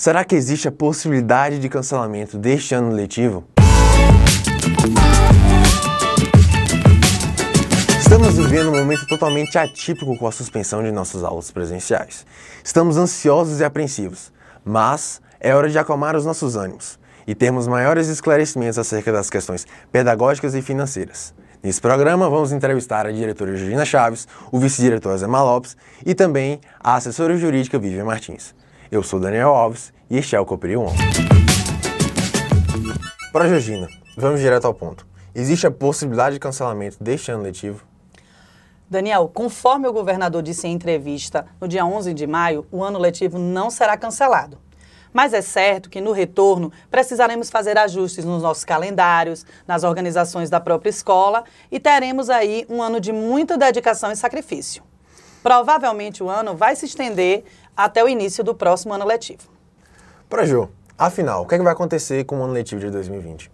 Será que existe a possibilidade de cancelamento deste ano letivo? Estamos vivendo um momento totalmente atípico com a suspensão de nossas aulas presenciais. Estamos ansiosos e apreensivos, mas é hora de acalmar os nossos ânimos e termos maiores esclarecimentos acerca das questões pedagógicas e financeiras. Nesse programa, vamos entrevistar a diretora Georgina Chaves, o vice-diretor Zé Lopes e também a assessora jurídica Vivian Martins. Eu sou Daniel Alves e este é o Coperion On. Para Georgina, vamos direto ao ponto. Existe a possibilidade de cancelamento deste ano letivo? Daniel, conforme o governador disse em entrevista no dia 11 de maio, o ano letivo não será cancelado. Mas é certo que no retorno precisaremos fazer ajustes nos nossos calendários, nas organizações da própria escola e teremos aí um ano de muita dedicação e sacrifício. Provavelmente o ano vai se estender até o início do próximo ano letivo. Para Ju, afinal, o que, é que vai acontecer com o ano letivo de 2020?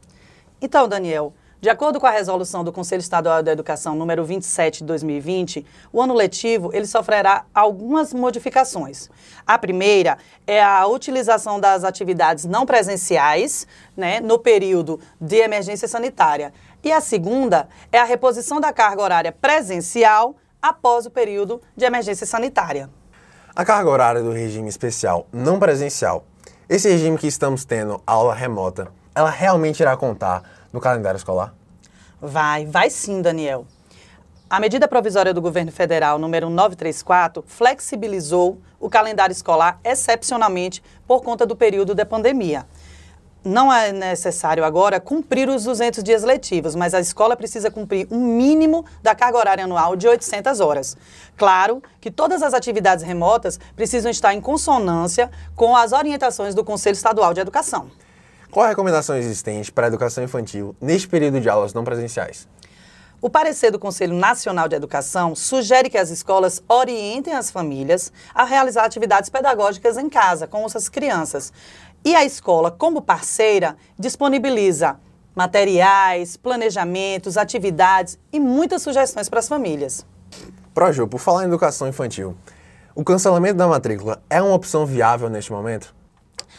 Então, Daniel, de acordo com a resolução do Conselho Estadual da Educação número 27 de 2020, o ano letivo ele sofrerá algumas modificações. A primeira é a utilização das atividades não presenciais, né, no período de emergência sanitária. E a segunda é a reposição da carga horária presencial após o período de emergência sanitária. A carga horária do regime especial não presencial, esse regime que estamos tendo aula remota, ela realmente irá contar no calendário escolar? Vai, vai sim, Daniel. A medida provisória do governo federal número 934 flexibilizou o calendário escolar excepcionalmente por conta do período da pandemia. Não é necessário agora cumprir os 200 dias letivos, mas a escola precisa cumprir um mínimo da carga horária anual de 800 horas. Claro que todas as atividades remotas precisam estar em consonância com as orientações do Conselho Estadual de Educação. Qual a recomendação existente para a educação infantil neste período de aulas não presenciais? O parecer do Conselho Nacional de Educação sugere que as escolas orientem as famílias a realizar atividades pedagógicas em casa com essas crianças. E a escola, como parceira, disponibiliza materiais, planejamentos, atividades e muitas sugestões para as famílias. Proju, por falar em educação infantil, o cancelamento da matrícula é uma opção viável neste momento?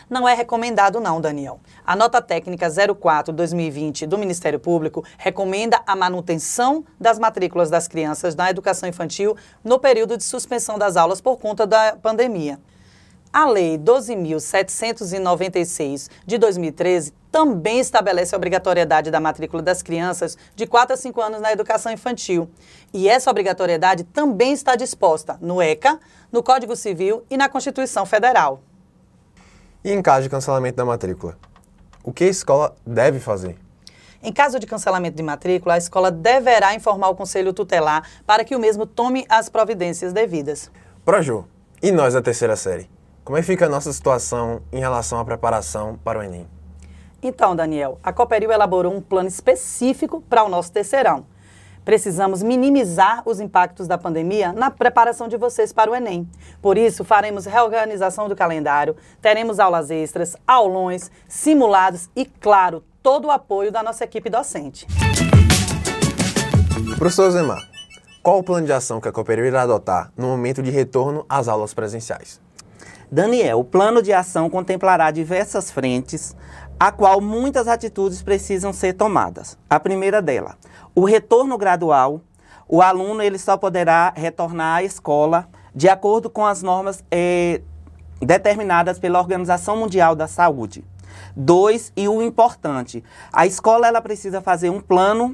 Não é recomendado não, Daniel. A nota técnica 04-2020 do Ministério Público recomenda a manutenção das matrículas das crianças na educação infantil no período de suspensão das aulas por conta da pandemia. A Lei 12.796 de 2013 também estabelece a obrigatoriedade da matrícula das crianças de 4 a 5 anos na educação infantil. E essa obrigatoriedade também está disposta no ECA, no Código Civil e na Constituição Federal. E em caso de cancelamento da matrícula, o que a escola deve fazer? Em caso de cancelamento de matrícula, a escola deverá informar o conselho tutelar para que o mesmo tome as providências devidas. Proju, e nós da terceira série? Como é que fica a nossa situação em relação à preparação para o Enem? Então, Daniel, a Cooperil elaborou um plano específico para o nosso terceirão. Precisamos minimizar os impactos da pandemia na preparação de vocês para o Enem. Por isso, faremos reorganização do calendário, teremos aulas extras, aulões, simulados e, claro, todo o apoio da nossa equipe docente. Professor Zemar, qual o plano de ação que a Cooperil irá adotar no momento de retorno às aulas presenciais? Daniel, o plano de ação contemplará diversas frentes, a qual muitas atitudes precisam ser tomadas. A primeira dela, o retorno gradual, o aluno ele só poderá retornar à escola de acordo com as normas eh, determinadas pela Organização Mundial da Saúde. Dois, e o importante, a escola ela precisa fazer um plano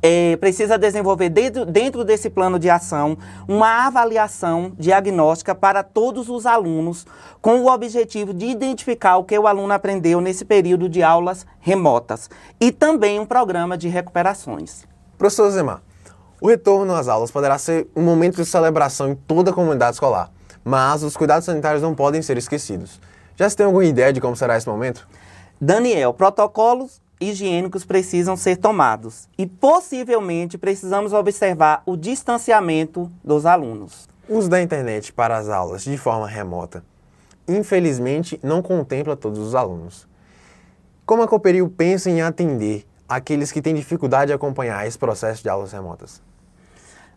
é, precisa desenvolver dentro, dentro desse plano de ação uma avaliação diagnóstica para todos os alunos, com o objetivo de identificar o que o aluno aprendeu nesse período de aulas remotas e também um programa de recuperações. Professor Zemar, o retorno às aulas poderá ser um momento de celebração em toda a comunidade escolar, mas os cuidados sanitários não podem ser esquecidos. Já se tem alguma ideia de como será esse momento? Daniel, protocolos higiênicos precisam ser tomados e possivelmente precisamos observar o distanciamento dos alunos. O uso da internet para as aulas de forma remota, infelizmente, não contempla todos os alunos. Como a Cooperil pensa em atender aqueles que têm dificuldade de acompanhar esse processo de aulas remotas?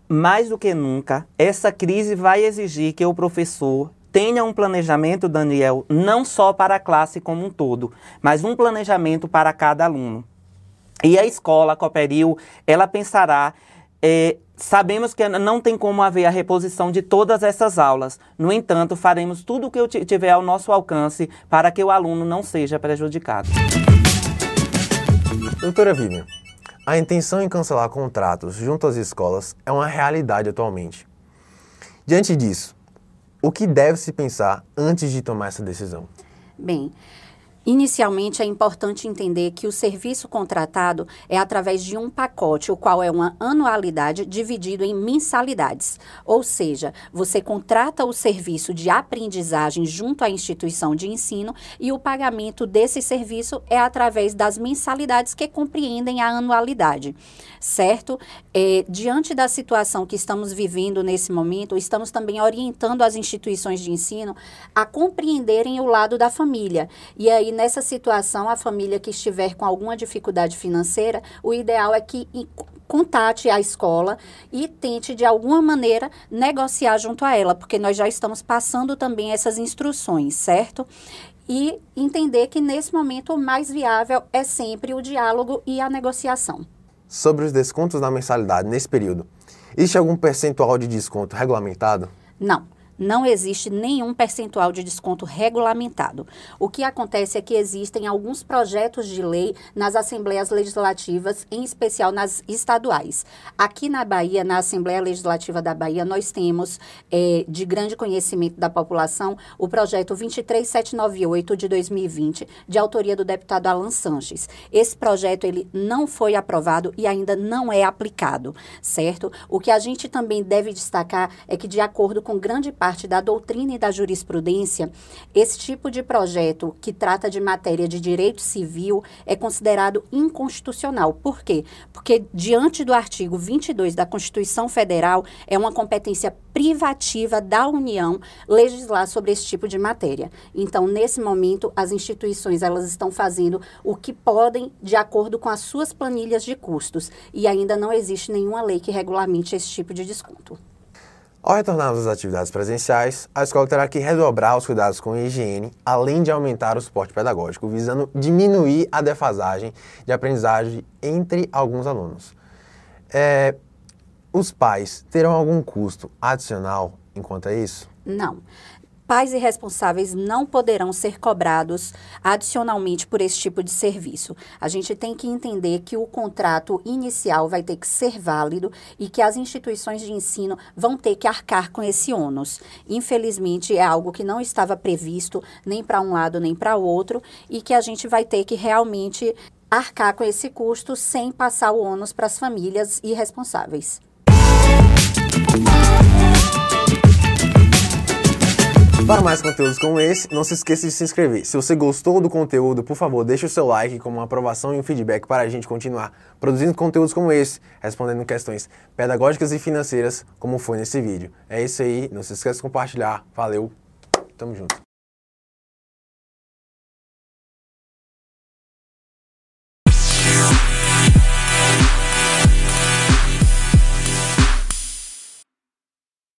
Mais do que nunca, essa crise vai exigir que o professor tenha um planejamento, Daniel, não só para a classe como um todo, mas um planejamento para cada aluno. E a escola, a ela pensará é, sabemos que não tem como haver a reposição de todas essas aulas. No entanto, faremos tudo o que tiver ao nosso alcance para que o aluno não seja prejudicado. Doutora Vivian, a intenção em cancelar contratos junto às escolas é uma realidade atualmente. Diante disso, o que deve se pensar antes de tomar essa decisão? Bem, Inicialmente, é importante entender que o serviço contratado é através de um pacote, o qual é uma anualidade dividido em mensalidades. Ou seja, você contrata o serviço de aprendizagem junto à instituição de ensino e o pagamento desse serviço é através das mensalidades que compreendem a anualidade, certo? É, diante da situação que estamos vivendo nesse momento, estamos também orientando as instituições de ensino a compreenderem o lado da família. E aí, nessa situação, a família que estiver com alguma dificuldade financeira, o ideal é que contate a escola e tente, de alguma maneira, negociar junto a ela, porque nós já estamos passando também essas instruções, certo? E entender que, nesse momento, o mais viável é sempre o diálogo e a negociação. Sobre os descontos na mensalidade nesse período, existe algum percentual de desconto regulamentado? Não não existe nenhum percentual de desconto regulamentado. O que acontece é que existem alguns projetos de lei nas assembleias legislativas, em especial nas estaduais. Aqui na Bahia, na Assembleia Legislativa da Bahia, nós temos, é, de grande conhecimento da população, o projeto 23798 de 2020, de autoria do deputado Alan Sanches. Esse projeto ele não foi aprovado e ainda não é aplicado, certo? O que a gente também deve destacar é que, de acordo com grande parte parte da doutrina e da jurisprudência, esse tipo de projeto que trata de matéria de direito civil é considerado inconstitucional. Por quê? Porque, diante do artigo 22 da Constituição Federal, é uma competência privativa da União legislar sobre esse tipo de matéria. Então, nesse momento, as instituições elas estão fazendo o que podem de acordo com as suas planilhas de custos e ainda não existe nenhuma lei que regulamente esse tipo de desconto. Ao retornarmos às atividades presenciais, a escola terá que redobrar os cuidados com a higiene, além de aumentar o suporte pedagógico, visando diminuir a defasagem de aprendizagem entre alguns alunos. É, os pais terão algum custo adicional enquanto é isso? Não pais e responsáveis não poderão ser cobrados adicionalmente por esse tipo de serviço. A gente tem que entender que o contrato inicial vai ter que ser válido e que as instituições de ensino vão ter que arcar com esse ônus. Infelizmente, é algo que não estava previsto nem para um lado nem para o outro e que a gente vai ter que realmente arcar com esse custo sem passar o ônus para as famílias e responsáveis. Para mais conteúdos como esse, não se esqueça de se inscrever. Se você gostou do conteúdo, por favor, deixe o seu like como uma aprovação e um feedback para a gente continuar produzindo conteúdos como esse, respondendo questões pedagógicas e financeiras, como foi nesse vídeo. É isso aí, não se esqueça de compartilhar. Valeu, tamo junto.